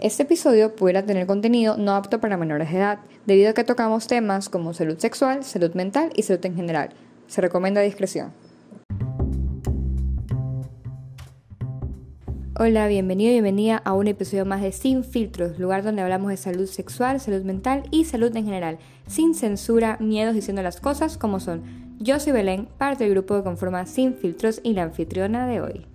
Este episodio pudiera tener contenido no apto para menores de edad, debido a que tocamos temas como salud sexual, salud mental y salud en general. Se recomienda discreción. Hola, bienvenido y bienvenida a un episodio más de Sin Filtros, lugar donde hablamos de salud sexual, salud mental y salud en general, sin censura, miedos, diciendo las cosas como son. Yo soy Belén, parte del grupo que conforma Sin Filtros y la anfitriona de hoy.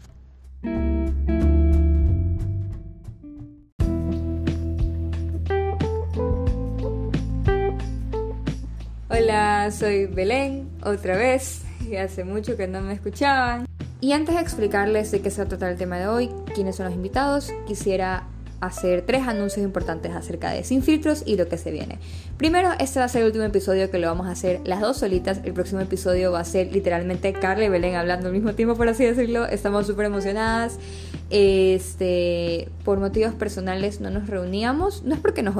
Hola, soy Belén, otra vez, y hace mucho que no me escuchaban. Y antes de explicarles de qué se trata el tema de hoy, quiénes son los invitados, quisiera hacer tres anuncios importantes acerca de Sin Filtros y lo que se viene. Primero, este va a ser el último episodio que lo vamos a hacer las dos solitas. El próximo episodio va a ser literalmente Carla y Belén hablando al mismo tiempo, por así decirlo. Estamos súper emocionadas. Este, por motivos personales no nos reuníamos. No es porque nos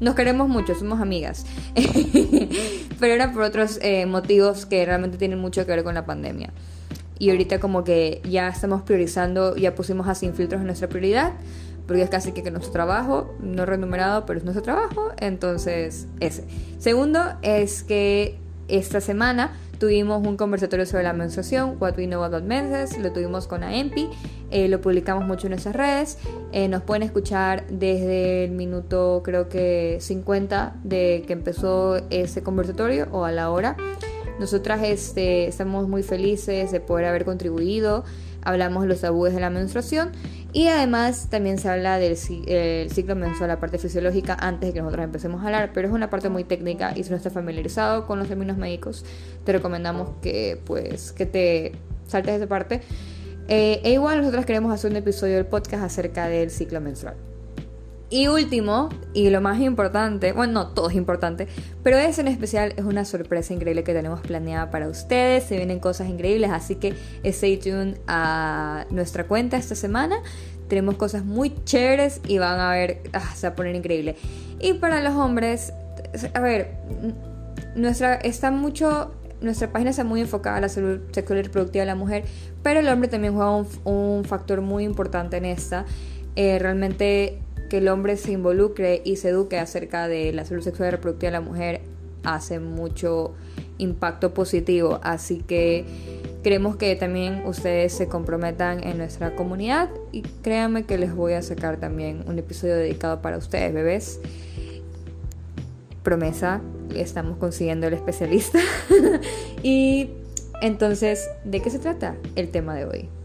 nos queremos mucho, somos amigas. Pero era por otros eh, motivos que realmente tienen mucho que ver con la pandemia. Y ahorita como que ya estamos priorizando, ya pusimos a Sin Filtros en nuestra prioridad, porque es casi que, que nuestro trabajo, no remunerado, pero es nuestro trabajo, entonces ese. Segundo es que esta semana Tuvimos un conversatorio sobre la menstruación, What We Know About Menses, lo tuvimos con AEMPI, eh, lo publicamos mucho en nuestras redes. Eh, nos pueden escuchar desde el minuto, creo que 50 de que empezó ese conversatorio o a la hora. Nosotras este, estamos muy felices de poder haber contribuido. Hablamos de los tabúes de la menstruación y además también se habla del ciclo mensual, la parte fisiológica, antes de que nosotros empecemos a hablar, pero es una parte muy técnica y si no estás familiarizado con los términos médicos, te recomendamos que pues que te saltes esa parte. Eh, e igual nosotros queremos hacer un episodio del podcast acerca del ciclo menstrual. Y último, y lo más importante, bueno, no, todo es importante, pero ese en especial es una sorpresa increíble que tenemos planeada para ustedes. Se vienen cosas increíbles, así que stay tuned a nuestra cuenta esta semana. Tenemos cosas muy chéveres y van a ver, ah, se va a poner increíble. Y para los hombres, a ver, nuestra, está mucho, nuestra página está muy enfocada a la salud sexual y reproductiva de la mujer, pero el hombre también juega un, factor muy importante en esta. Eh, realmente que el hombre se involucre y se eduque acerca de la salud sexual y reproductiva de la mujer hace mucho impacto positivo. Así que queremos que también ustedes se comprometan en nuestra comunidad y créanme que les voy a sacar también un episodio dedicado para ustedes, bebés. Promesa, estamos consiguiendo el especialista. y entonces, ¿de qué se trata el tema de hoy?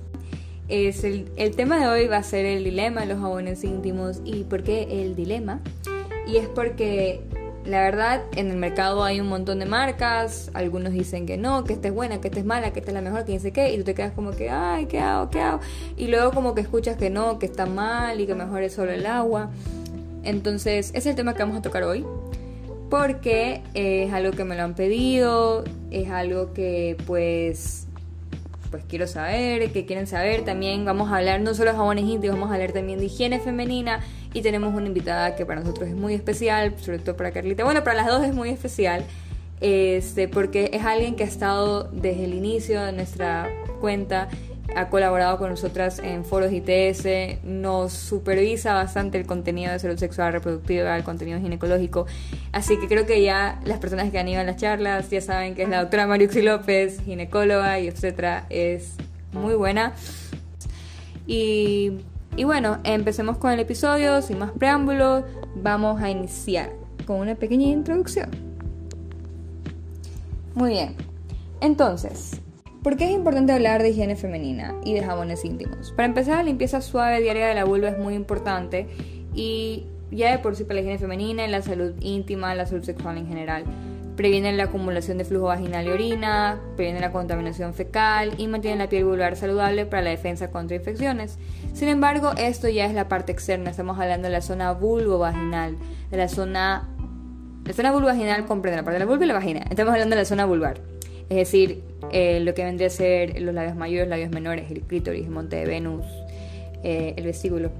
Es el, tema de hoy va a ser el dilema los jabones íntimos. ¿Y por qué el dilema? Y es porque la verdad en el mercado hay un montón de marcas, algunos dicen que no, que esta es buena, que esta es mala, que esta es la mejor, que dice qué, y tú te quedas como que, ay, ¿qué hago? ¿Qué hago? Y luego como que escuchas que no, que está mal y que mejor es solo el agua. Entonces, es el tema que vamos a tocar hoy. Porque es algo que me lo han pedido, es algo que pues pues quiero saber, que quieren saber. También vamos a hablar no solo de jabones íntimos, vamos a hablar también de higiene femenina. Y tenemos una invitada que para nosotros es muy especial, sobre todo para Carlita. Bueno, para las dos es muy especial, este, porque es alguien que ha estado desde el inicio de nuestra cuenta ha colaborado con nosotras en foros ITS, nos supervisa bastante el contenido de salud sexual reproductiva, el contenido ginecológico. Así que creo que ya las personas que han ido a las charlas ya saben que es la doctora Mariuxi López, ginecóloga y etcétera, es muy buena. Y, y bueno, empecemos con el episodio, sin más preámbulos, vamos a iniciar con una pequeña introducción. Muy bien, entonces, ¿Por qué es importante hablar de higiene femenina y de jabones íntimos? Para empezar, la limpieza suave diaria de la vulva es muy importante y ya de por sí para la higiene femenina, la salud íntima, la salud sexual en general. Previene la acumulación de flujo vaginal y orina, previene la contaminación fecal y mantiene la piel vulvar saludable para la defensa contra infecciones. Sin embargo, esto ya es la parte externa, estamos hablando de la zona vulvo-vaginal, de la zona... La zona vulvo-vaginal comprende la parte de la vulva y la vagina. Estamos hablando de la zona vulvar. Es decir, eh, lo que vendría a ser los labios mayores, labios menores, el clítoris, el monte de Venus, eh, el vestíbulo.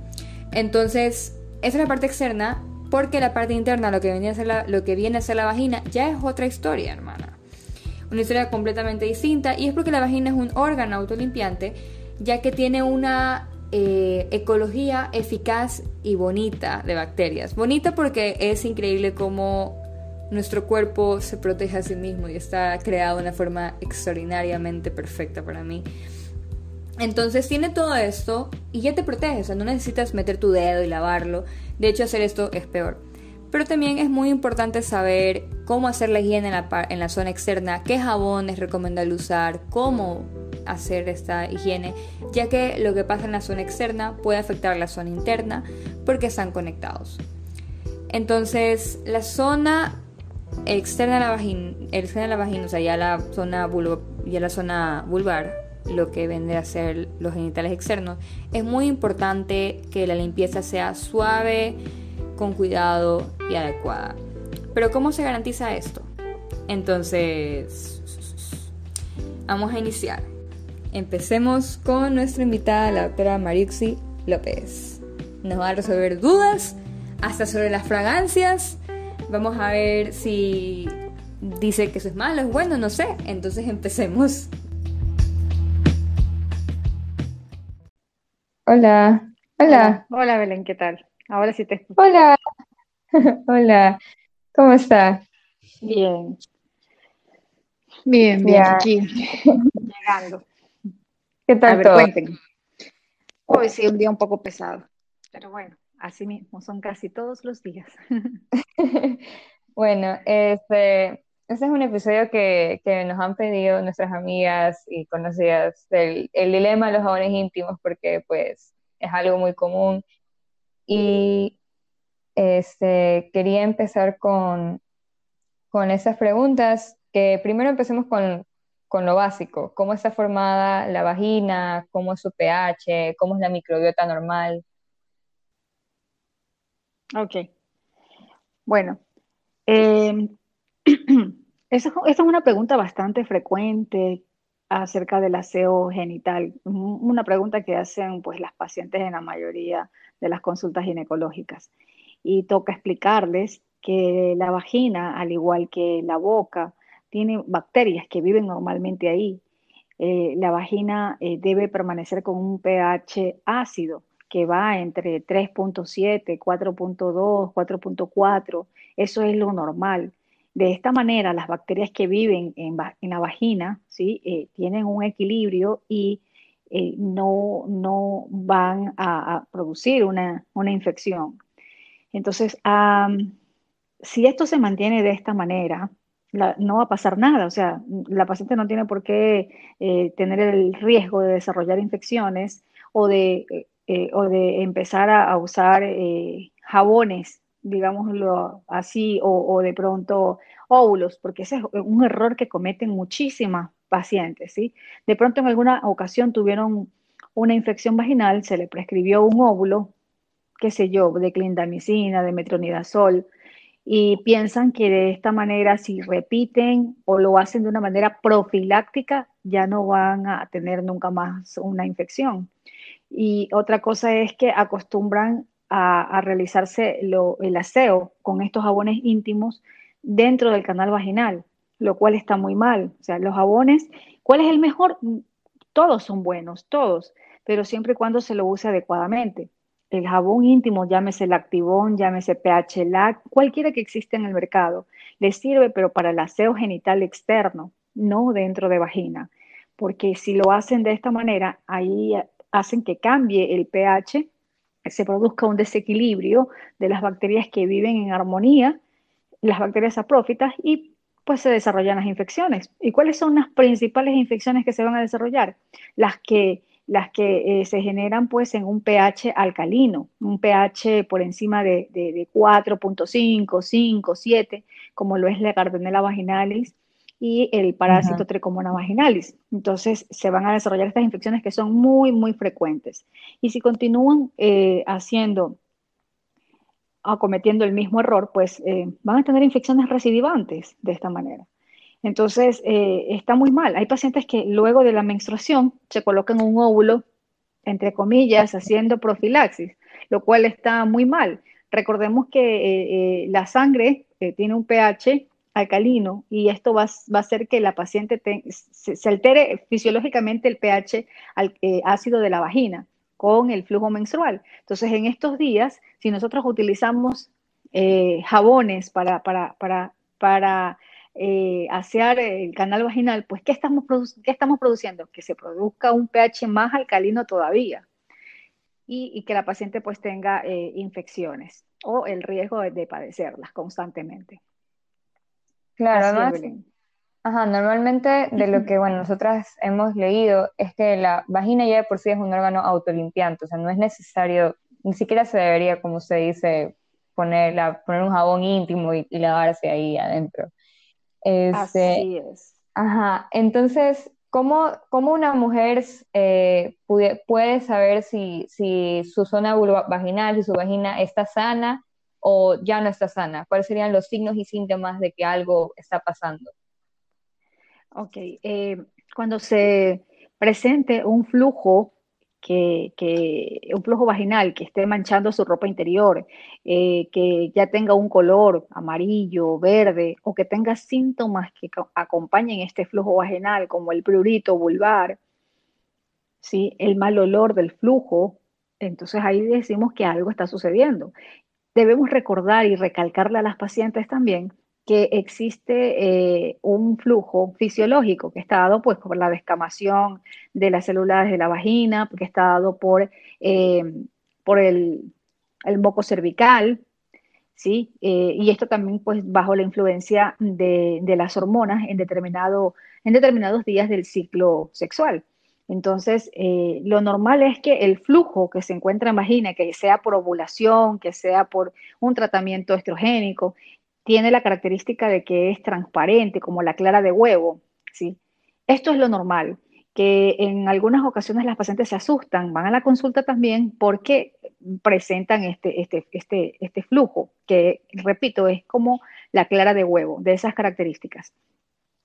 Entonces, esa es la parte externa, porque la parte interna, lo que, viene a ser la, lo que viene a ser la vagina, ya es otra historia, hermana. Una historia completamente distinta, y es porque la vagina es un órgano autolimpiante, ya que tiene una eh, ecología eficaz y bonita de bacterias. Bonita porque es increíble cómo nuestro cuerpo se protege a sí mismo y está creado de una forma extraordinariamente perfecta para mí. Entonces tiene todo esto y ya te protege, o sea, no necesitas meter tu dedo y lavarlo. De hecho, hacer esto es peor. Pero también es muy importante saber cómo hacer la higiene en la, zona externa, qué jabón es recomendable usar, cómo hacer esta higiene, ya que lo que pasa en la zona externa puede afectar la zona interna porque están conectados. Entonces, la zona externa de la vagina, externa de la vagina, o sea, ya la zona ya la zona vulvar, lo que vende a ser los genitales externos, es muy importante que la limpieza sea suave, con cuidado y adecuada. Pero ¿cómo se garantiza esto? Entonces, vamos a iniciar. Empecemos con nuestra invitada, la doctora Mariuxi López. Nos va a resolver dudas hasta sobre las fragancias. Vamos a ver si dice que eso es malo, es bueno, no sé. Entonces empecemos. Hola. Hola. Hola, Belén, ¿qué tal? Ahora sí te escucho. Hola. Hola. ¿Cómo está? Bien. Bien, bien, aquí. Llegando. ¿Qué tal todo? Hoy sí, un día un poco pesado, pero bueno, así mismo, son casi todos los días. bueno, este, este es un episodio que, nos han pedido nuestras amigas y conocidas del el dilema de los jabones íntimos, porque pues es algo muy común. Y este, quería empezar con, con esas preguntas, que primero empecemos con, con lo básico, cómo está formada la vagina, cómo es su pH, cómo es la microbiota normal. Ok. Bueno, eh, esa, es una pregunta bastante frecuente acerca del aseo genital, una pregunta que hacen pues las pacientes en la mayoría de las consultas ginecológicas. Y toca explicarles que la vagina, al igual que la boca, tiene bacterias que viven normalmente ahí. Eh, la vagina eh, debe permanecer con un pH ácido que va entre 3.7, 4.2, 4.4. Eso es lo normal. De esta manera, las bacterias que viven en, la vagina ¿sí? Eh, tienen un equilibrio y no, no, van a, producir una, una, infección. Entonces, si esto se mantiene de esta manera, no va a pasar nada. O sea, la paciente no tiene por qué eh, tener el riesgo de desarrollar infecciones o de, eh, eh, o de empezar a, usar jabones, digámoslo así, o, de pronto óvulos, porque ese es un error que cometen muchísimas pacientes. ¿sí? De pronto en alguna ocasión tuvieron una infección vaginal, se le prescribió un óvulo, qué sé yo, de clindamicina, de metronidazol, y piensan que de esta manera, si repiten o lo hacen de una manera profiláctica, ya no van a tener nunca más una infección. Y otra cosa es que acostumbran a, realizarse el aseo con estos jabones íntimos dentro del canal vaginal, lo cual está muy mal. O sea, los jabones, ¿cuál es el mejor? Todos son buenos, todos, pero siempre y cuando se lo use adecuadamente el jabón íntimo, llámese Lactivón, llámese pH Lac, cualquiera que exista en el mercado, le sirve, pero para el aseo genital externo, no dentro de vagina. Porque si lo hacen de esta manera, ahí hacen que cambie el pH, se produzca un desequilibrio de las bacterias que viven en armonía, las bacterias aprófitas, y pues se desarrollan las infecciones. ¿Y cuáles son las principales infecciones que se van a desarrollar? Las que las que eh, se generan pues en un pH alcalino, un pH por encima de, 4.5, 5, 7, como lo es la Gardnerella vaginalis y el parásito Trecomona vaginalis. Entonces se van a desarrollar estas infecciones que son muy, muy frecuentes. Y si continúan eh, haciendo, acometiendo el mismo error, pues eh, van a tener infecciones recidivantes de esta manera. Entonces, eh, está muy mal. Hay pacientes que luego de la menstruación se colocan un óvulo, entre comillas, haciendo profilaxis, lo cual está muy mal. Recordemos que la sangre tiene un pH alcalino y esto va, a hacer que la paciente se, altere fisiológicamente el pH ácido de la vagina. con el flujo menstrual. Entonces, en estos días, si nosotros utilizamos eh, jabones para, para, para, para eh, asear el canal vaginal, pues ¿qué estamos, ¿qué estamos produciendo? Que se produzca un pH más alcalino todavía y, que la paciente pues tenga eh, infecciones o el riesgo de, padecerlas constantemente. Claro, además, ajá, normalmente de lo que, bueno, nosotras hemos leído es que la vagina ya de por sí es un órgano autolimpiante, o sea, no es necesario, ni siquiera se debería, como se dice, poner, poner un jabón íntimo y, lavarse ahí adentro. Este, Así es. Ajá, entonces, ¿cómo, cómo una mujer eh, puede, puede, saber si, si su zona vaginal, si su vagina está sana o ya no está sana? ¿Cuáles serían los signos y síntomas de que algo está pasando? Ok, eh, cuando se presente un flujo que, un flujo vaginal que esté manchando su ropa interior, eh, que ya tenga un color amarillo, verde, o que tenga síntomas que acompañen este flujo vaginal, como el prurito vulvar, ¿sí? el mal olor del flujo, entonces ahí decimos que algo está sucediendo. Debemos recordar y recalcarle a las pacientes también que existe eh, un flujo fisiológico que está dado pues, por la descamación de las células de la vagina, que está dado por, eh, por el, el, moco cervical, ¿sí? Eh, y esto también pues, bajo la influencia de, de las hormonas en, determinado, en determinados días del ciclo sexual. Entonces, lo normal es que el flujo que se encuentra en vagina, que sea por ovulación, que sea por un tratamiento estrogénico, tiene la característica de que es transparente, como la clara de huevo, ¿sí? Esto es lo normal, que en algunas ocasiones las pacientes se asustan, van a la consulta también porque presentan este, este, este, este flujo, que repito, es como la clara de huevo, de esas características.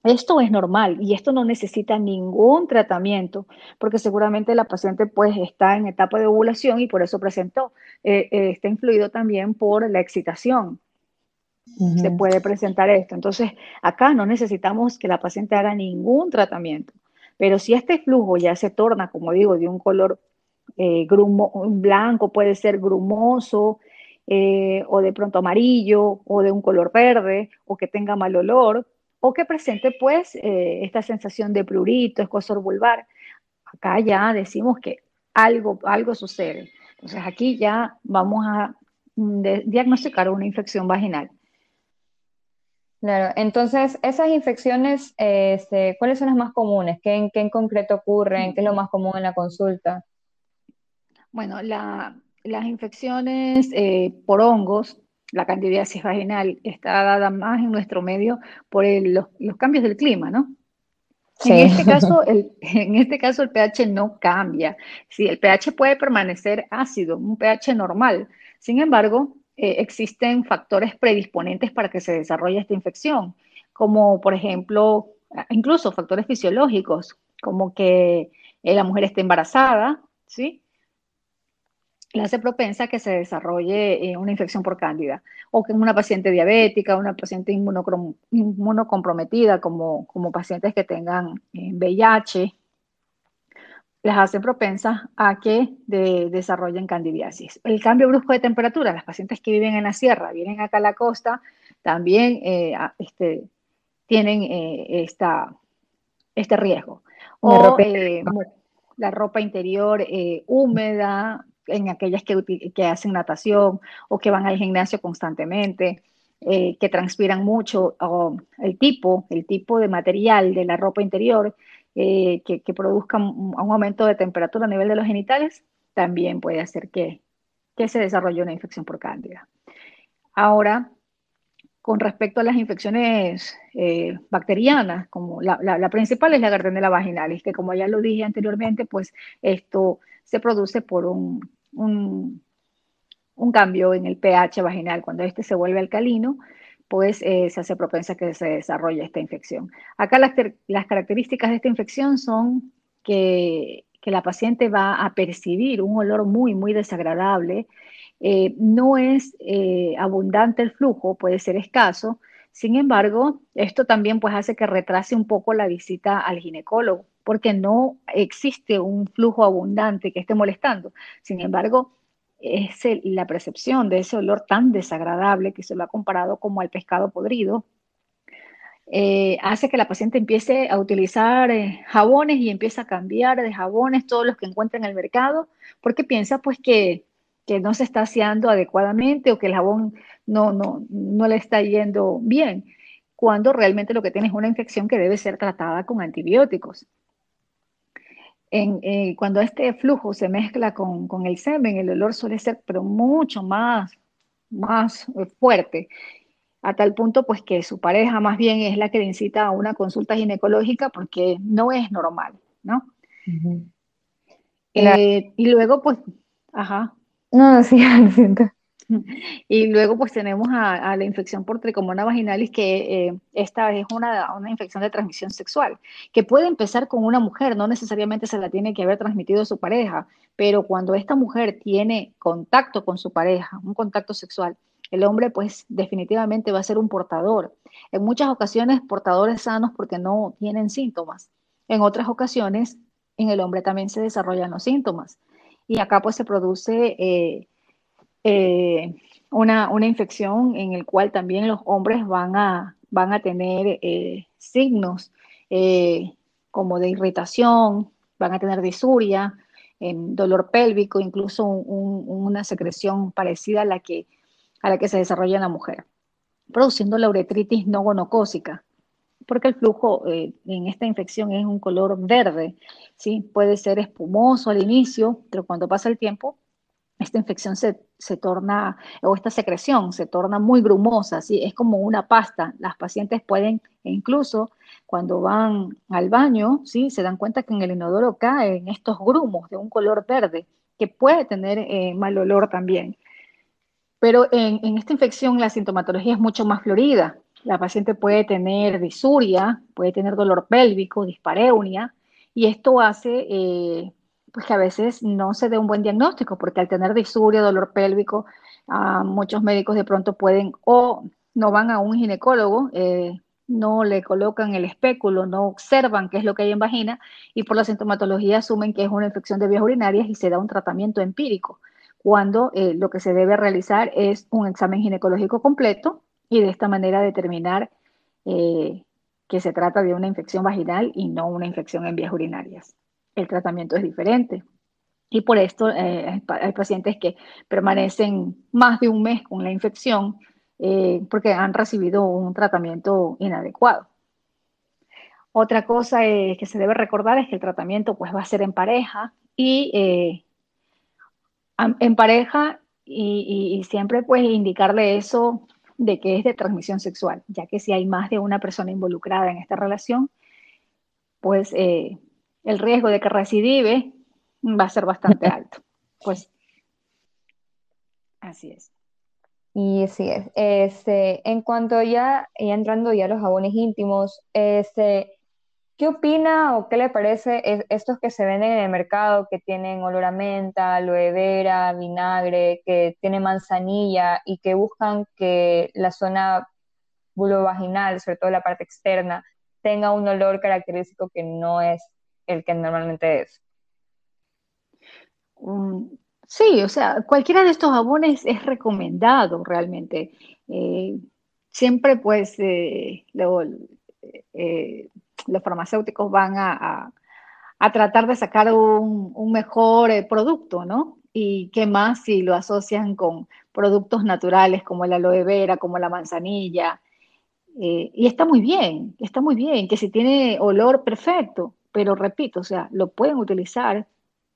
Esto es normal y esto no necesita ningún tratamiento porque seguramente la paciente pues está en etapa de ovulación y por eso presentó. Eh, eh, está influido también por la excitación se puede presentar esto. Entonces, acá no necesitamos que la paciente haga ningún tratamiento, pero si este flujo ya se torna, como digo, de un color eh, blanco, puede ser grumoso, eh, o de pronto amarillo, o de un color verde, o que tenga mal olor, o que presente pues eh, esta sensación de prurito, escosor vulvar, acá ya decimos que algo, algo sucede. Entonces aquí ya vamos a mm, diagnosticar una infección vaginal. Claro, entonces esas infecciones, este, ¿cuáles son las más comunes? ¿Qué en, qué en concreto ocurren? ¿Qué es lo más común en la consulta? Bueno, las infecciones eh, por hongos, la candidiasis vaginal, está dada más en nuestro medio por los, cambios del clima, ¿no? En, este caso, el, en este caso, el pH no cambia. Sí, el pH puede permanecer ácido, un pH normal. Sin embargo, eh, existen factores predisponentes para que se desarrolle esta infección, como por ejemplo, incluso factores fisiológicos, como que eh, la mujer esté embarazada, ¿sí? Le hace propensa a que se desarrolle eh, una infección por cándida, o que una paciente diabética, una paciente inmunocomprometida, como, como pacientes que tengan VIH, las hace propensas a que desarrollen candidiasis. El cambio brusco de temperatura, las pacientes que viven en la sierra, vienen acá a la costa, también eh, este, tienen eh, esta, este riesgo. O eh, la ropa interior húmeda, en aquellas que, hacen natación o que van al gimnasio constantemente, que transpiran mucho, o el tipo, el tipo de material de la ropa interior eh, que, que, produzca un, aumento de temperatura a nivel de los genitales, también puede hacer que, que se desarrolle una infección por cándida. Ahora, con respecto a las infecciones eh, bacterianas, como la, la, principal es la Gardnerella vaginalis, que como ya lo dije anteriormente, pues esto se produce por un, un, cambio en el pH vaginal. Cuando este se vuelve alcalino, pues eh, se hace propensa que se desarrolle esta infección. Acá las, características de esta infección son que, la paciente va a percibir un olor muy, muy desagradable. Eh, no es eh, abundante el flujo, puede ser escaso. Sin embargo, esto también pues hace que retrase un poco la visita al ginecólogo, porque no existe un flujo abundante que esté molestando. Sin embargo, es la percepción de ese olor tan desagradable que se lo ha comparado como al pescado podrido, eh, hace que la paciente empiece a utilizar eh, jabones y empieza a cambiar de jabones todos los que encuentra en el mercado, porque piensa pues que, que no se está aseando adecuadamente o que el jabón no, no, no le está yendo bien, cuando realmente lo que tiene es una infección que debe ser tratada con antibióticos. Eh, cuando este flujo se mezcla con, con, el semen, el olor suele ser pero mucho más, más eh, fuerte, a tal punto pues que su pareja más bien es la que le incita a una consulta ginecológica porque no es normal, ¿no? Eh, y luego pues, ajá. No, sí, lo siento. Y luego pues tenemos a, la infección por tricomona vaginalis, que eh, esta es una, una, infección de transmisión sexual, que puede empezar con una mujer, no necesariamente se la tiene que haber transmitido a su pareja, pero cuando esta mujer tiene contacto con su pareja, un contacto sexual, el hombre pues definitivamente va a ser un portador. En muchas ocasiones portadores sanos porque no tienen síntomas. En otras ocasiones en el hombre también se desarrollan los síntomas. Y acá pues se produce... Eh, eh, una, infección en el cual también los hombres van a, van a tener eh, signos eh, como de irritación, van a tener disuria, dolor pélvico, incluso una secreción parecida a la, que, a la que se desarrolla en la mujer, produciendo la uretritis no gonocócica, porque el flujo en esta infección es un color verde, ¿sí? puede ser espumoso al inicio, pero cuando pasa el tiempo esta infección se, torna, o esta secreción se torna muy grumosa, ¿sí? es como una pasta. Las pacientes pueden, incluso cuando van al baño, ¿sí? se dan cuenta que en el inodoro caen estos grumos de un color verde, que puede tener eh, mal olor también. Pero en, en, esta infección la sintomatología es mucho más florida. La paciente puede tener disuria, puede tener dolor pélvico, dispareunia, y esto hace eh, pues que a veces no se dé un buen diagnóstico, porque al tener disuria, dolor pélvico, muchos médicos de pronto pueden o no van a un ginecólogo, eh, no le colocan el espéculo, no observan qué es lo que hay en vagina y por la sintomatología asumen que es una infección de vías urinarias y se da un tratamiento empírico, cuando eh, lo que se debe realizar es un examen ginecológico completo y de esta manera determinar eh, que se trata de una infección vaginal y no una infección en vías urinarias el tratamiento es diferente. Y por esto eh, hay pacientes que permanecen más de un mes con la infección eh, porque han recibido un tratamiento inadecuado. Otra cosa que se debe recordar es que el tratamiento pues, va a ser en pareja y eh, en pareja y, y, siempre pues indicarle eso de que es de transmisión sexual, ya que si hay más de una persona involucrada en esta relación, pues el riesgo de que recidive va a ser bastante alto. Pues así es. Y así es. Este, en cuanto ya, entrando ya a los jabones íntimos, este, ¿qué opina o qué le parece estos que se venden en el mercado que tienen olor a menta, aloe vera, vinagre, que tienen manzanilla y que buscan que la zona vulvovaginal, sobre todo la parte externa, tenga un olor característico que no es el que normalmente es. sí, o sea, cualquiera de estos jabones es recomendado realmente. Eh, siempre pues eh, eh, los farmacéuticos van a, tratar de sacar un, un mejor producto, ¿no? Y qué más si lo asocian con productos naturales como el aloe vera, como la manzanilla. y está muy bien, está muy bien, que si tiene olor perfecto, pero repito, o sea, lo pueden utilizar,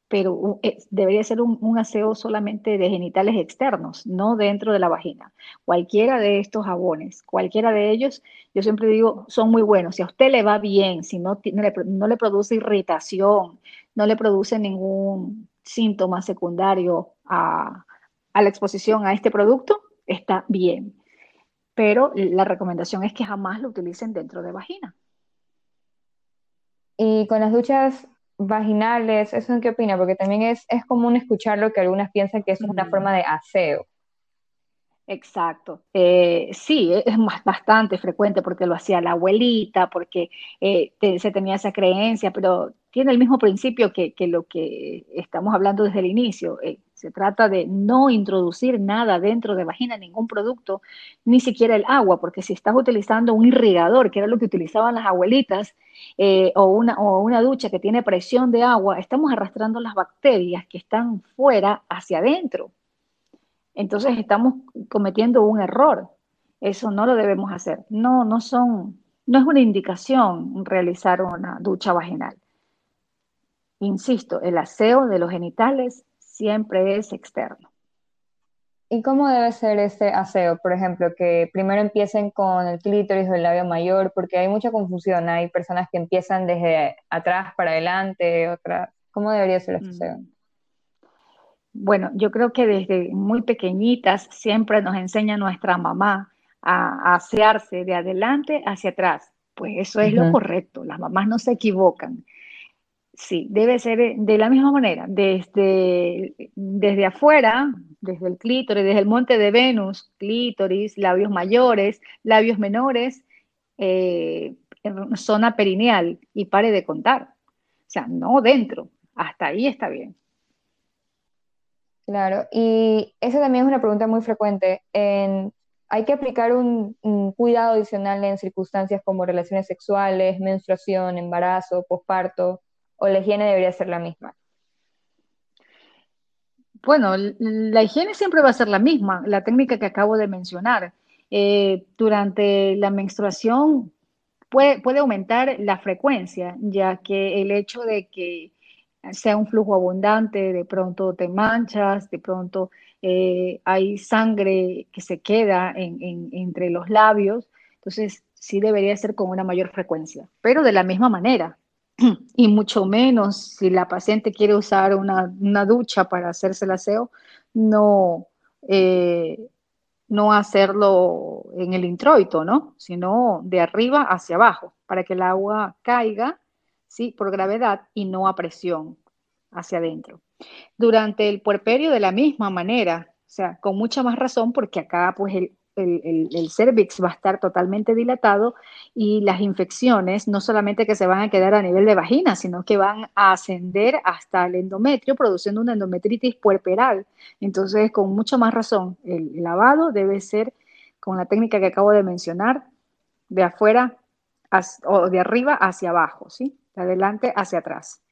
pero eh, debería ser un, aseo solamente de genitales externos, no dentro de la vagina. Cualquiera de estos jabones, cualquiera de ellos, yo siempre digo, son muy buenos. Si a usted le va bien, si no, no, le, produce irritación, no le produce ningún síntoma secundario a, a la exposición a este producto, está bien. Pero la recomendación es que jamás lo utilicen dentro de vagina. Y con las duchas vaginales, ¿eso en qué opina? Porque también es, es común escuchar lo que algunas piensan que es una forma de aseo. Exacto. Eh, sí, e, es bastante frecuente porque lo hacía la abuelita, porque eh, se tenía esa creencia, pero tiene el mismo principio que, lo que estamos hablando desde el inicio. Eh, se trata de no introducir nada dentro de vagina, ningún producto, ni siquiera el agua, porque si estás utilizando un irrigador, que era lo que utilizaban las abuelitas, o, una, o una ducha que tiene presión de agua, estamos arrastrando las bacterias que están fuera hacia adentro entonces estamos cometiendo un error. Eso no lo debemos hacer. No, no son, no es una indicación realizar una ducha vaginal. Insisto, el aseo de los genitales siempre es externo. ¿Y cómo debe ser ese aseo? Por ejemplo, que primero empiecen con el clítoris o el labio mayor, porque hay mucha confusión. Hay personas que empiezan desde atrás para adelante, otras. ¿Cómo debería ser ese mm. aseo? Bueno, yo creo que desde muy pequeñitas siempre nos enseña nuestra mamá a, asearse de adelante hacia atrás. Pues eso es lo correcto, las mamás no se equivocan. Sí, debe ser de la misma manera, desde, desde afuera, desde el clítoris, desde el monte de Venus, clítoris, labios mayores, labios menores, eh, zona perineal y pare de contar. O sea, no dentro, hasta ahí está bien. Claro, y esa también es una pregunta muy frecuente. ¿Hay que aplicar un, cuidado adicional en circunstancias como relaciones sexuales, menstruación, embarazo, posparto, o la higiene debería ser la misma? Bueno, la higiene siempre va a ser la misma, la técnica que acabo de mencionar. Eh, durante la menstruación puede, puede aumentar la frecuencia, ya que el hecho de que sea un flujo abundante, de pronto te manchas, de pronto eh, hay sangre que se queda entre los labios, entonces sí debería ser con una mayor frecuencia, pero de la misma manera. Y mucho menos si la paciente quiere usar una, ducha para hacerse el aseo, no, eh, no hacerlo en el introito, ¿no? Sino de arriba hacia abajo, para que el agua caiga ¿sí? Por gravedad y no a presión hacia adentro. Durante el puerperio de la misma manera, o sea, con mucha más razón porque acá pues el, el, cervix va a estar totalmente dilatado y las infecciones no solamente que se van a quedar a nivel de vagina, sino que van a ascender hasta el endometrio, produciendo una endometritis puerperal. Entonces, con mucha más razón, el lavado debe ser con la técnica que acabo de mencionar, de afuera o de arriba hacia abajo, ¿sí? de adelante hacia atrás.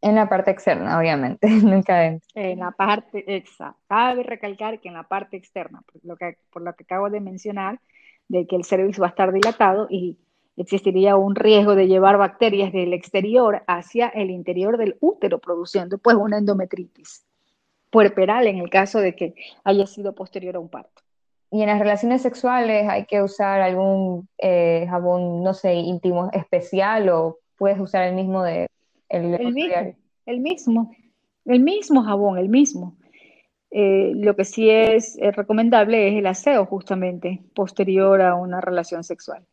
En la parte externa, obviamente, nunca adentro. En la parte, exacta. Cabe recalcar que en la parte externa, por lo que, por lo que acabo de mencionar, de que el cervix va a estar dilatado y existiría un riesgo de llevar bacterias del exterior hacia el interior del útero, produciendo pues una endometritis puerperal en el caso de que haya sido posterior a un parto. Y en las relaciones sexuales hay que usar algún eh, jabón, no sé, íntimo especial o puedes usar el mismo de el, mismo, el mismo, el mismo jabón, el mismo. Eh, lo que sí es, recomendable es el aseo justamente posterior a una relación sexual.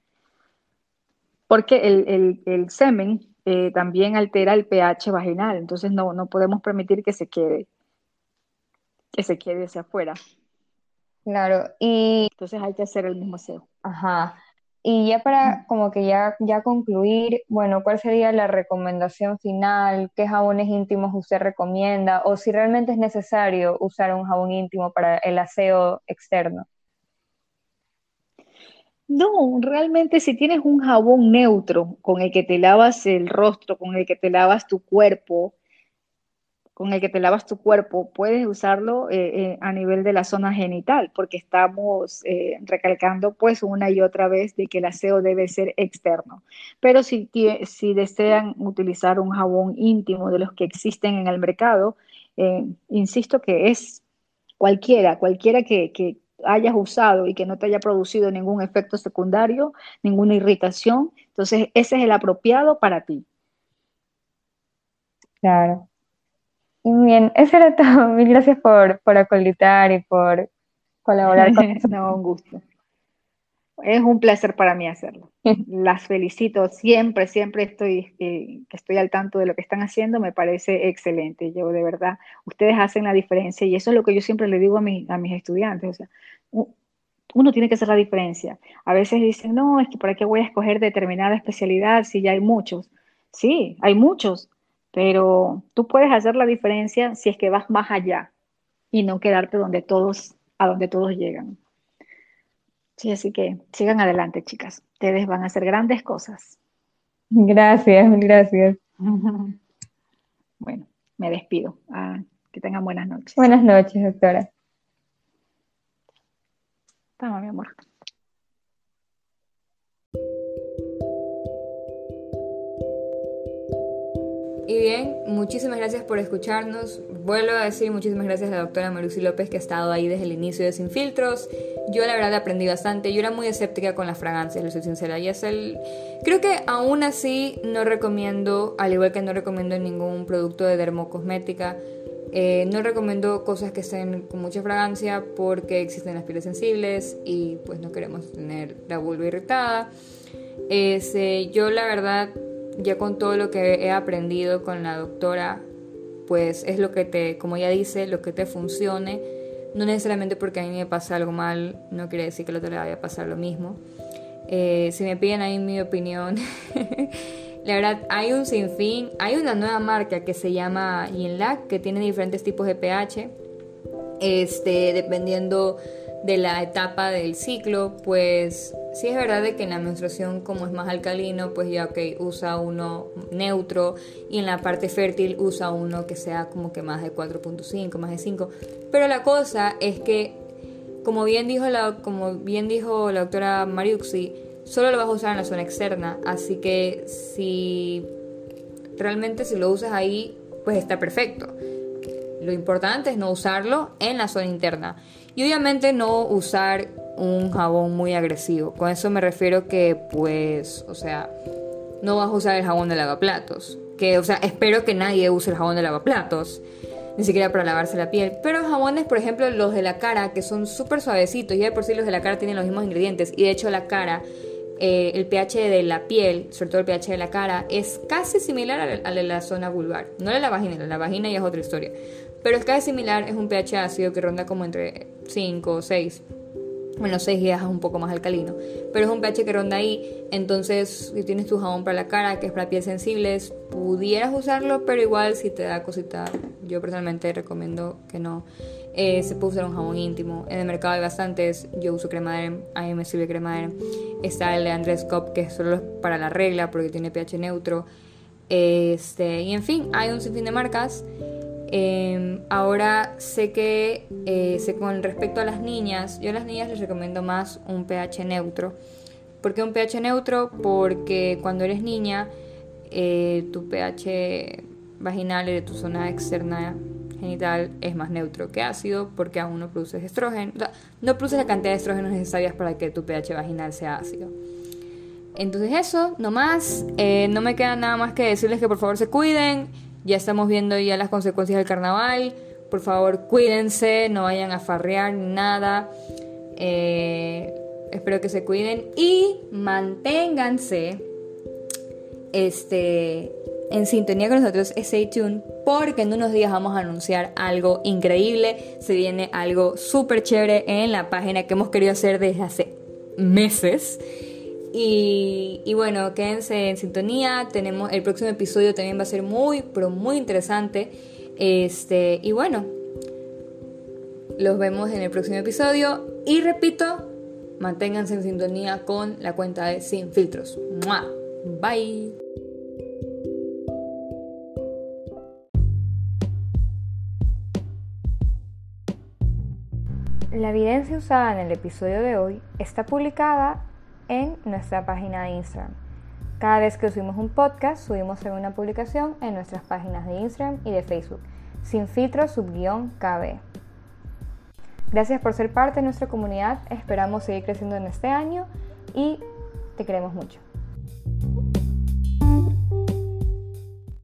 Porque el, semen eh, también altera el pH vaginal, entonces no, no podemos permitir que se quede, que se quede hacia afuera. Claro, y... Entonces hay que hacer el mismo aseo. Ajá. Y ya para como que ya, ya concluir, bueno, ¿cuál sería la recomendación final? ¿Qué jabones íntimos usted recomienda? O si realmente es necesario usar un jabón íntimo para el aseo externo. No, realmente si tienes un jabón neutro con el que te lavas el rostro, con el que te lavas tu cuerpo, con el que te lavas tu cuerpo, puedes usarlo eh, eh, a nivel de la zona genital, porque estamos eh, recalcando pues una y otra vez de que el aseo debe ser externo. Pero si, si desean utilizar un jabón íntimo de los que existen en el mercado, insisto que es cualquiera, cualquiera que, que hayas usado y que no te haya producido ningún efecto secundario, ninguna irritación, entonces ese es el apropiado para ti. Claro. Bien, eso era todo. Mil gracias por, por acolitar y por colaborar con No, un gusto. Es un placer para mí hacerlo. Las felicito siempre, siempre estoy, eh, estoy al tanto de lo que están haciendo, me parece excelente. Yo de verdad, ustedes hacen la diferencia y eso es lo que yo siempre le digo a, a mis estudiantes. O sea, uno tiene que hacer la diferencia. A veces dicen, no, es que para qué voy a escoger determinada especialidad si ya hay muchos. Sí, hay muchos, pero tú puedes hacer la diferencia si es que vas más allá y no quedarte donde todos, a donde todos llegan. Sí, así que sigan adelante, chicas. Ustedes van a hacer grandes cosas. Gracias, gracias. Bueno, me despido. Ah, que tengan buenas noches. Buenas noches, doctora. Toma, mi amor. Y bien, muchísimas gracias por escucharnos. Vuelvo a decir muchísimas gracias a la doctora Marusi López que ha estado ahí desde el inicio de Sin Filtros. Yo la verdad aprendí bastante. Yo era muy escéptica con las fragancias, lo soy sincera. Y es el... Creo que aún así no recomiendo, al igual que no recomiendo ningún producto de dermocosmética, eh, no recomiendo cosas que estén con mucha fragancia porque existen las pieles sensibles y pues no queremos tener la vulva irritada. Este, yo la verdad, ya con todo lo que he aprendido con la doctora, pues es lo que te, como ella dice, lo que te funcione. No necesariamente porque a mí me pasa algo mal, no quiere decir que al otro le vaya a pasar lo mismo. Eh, si me piden ahí mi opinión, La verdad, hay un sinfín. Hay una nueva marca que se llama Yinlac, que tiene diferentes tipos de pH. Este, dependiendo de la etapa del ciclo, pues sí es verdad que en la menstruación como es más alcalino, pues ya ok, usa uno neutro y en la parte fértil usa uno que sea como que más de 4.5, más de 5. Pero la cosa es que, como bien dijo la, como bien dijo la doctora Mariuxi, solo lo vas a usar en la zona externa, así que si realmente si lo usas ahí, pues está perfecto. Lo importante es no usarlo en la zona interna. Y obviamente no usar un jabón muy agresivo. Con eso me refiero que, pues, o sea, no vas a usar el jabón de lavaplatos. Que, o sea, espero que nadie use el jabón de lavaplatos. Ni siquiera para lavarse la piel. Pero jabones, por ejemplo, los de la cara, que son súper suavecitos. Ya de por sí los de la cara tienen los mismos ingredientes. Y de hecho la cara eh, el pH de la piel, sobre todo el pH de la cara, es casi similar al, de la zona vulvar. No de la vagina, la vagina ya es otra historia. Pero es casi similar, es un pH ácido que ronda como entre 5 o 6. Bueno, 6 ya es un poco más alcalino. Pero es un pH que ronda ahí. Entonces, si tienes tu jabón para la cara, que es para piel sensibles, pudieras usarlo, pero igual si te da cosita, yo personalmente recomiendo que no. Eh, se puede usar un jabón íntimo. En el mercado hay bastantes. Yo uso crema de a mí me sirve crema de Está el de Andrés Cop, que es solo para la regla porque tiene pH neutro. Este, y en fin, hay un sinfín de marcas. Em, ahora sé que eh, sé con respecto a las niñas, yo a las niñas les recomiendo más un pH neutro. ¿Por qué un pH neutro? Porque cuando eres niña, eh, tu pH vaginal y de tu zona externa genital es más neutro que ácido porque aún no produces estrógeno, no produces la cantidad de estrógenos necesarias para que tu pH vaginal sea ácido. Entonces eso, no más, eh, no me queda nada más que decirles que por favor se cuiden, ya estamos viendo ya las consecuencias del carnaval, por favor cuídense, no vayan a farrear nada, eh, espero que se cuiden y manténganse este en sintonía con nosotros, stay tuned, porque en unos días vamos a anunciar algo increíble. Se viene algo súper chévere en la página que hemos querido hacer desde hace meses. Y, bueno, quédense en sintonía. Tenemos el próximo episodio también va a ser muy, pero muy interesante. Este, y bueno, los vemos en el próximo episodio. Y repito, manténganse en sintonía con la cuenta de Sin Filtros. Bye. La evidencia usada en el episodio de hoy está publicada en nuestra página de Instagram. Cada vez que subimos un podcast, subimos una publicación en nuestras páginas de Instagram y de Facebook, sin filtro subguión KB. Gracias por ser parte de nuestra comunidad, esperamos seguir creciendo en este año y te queremos mucho.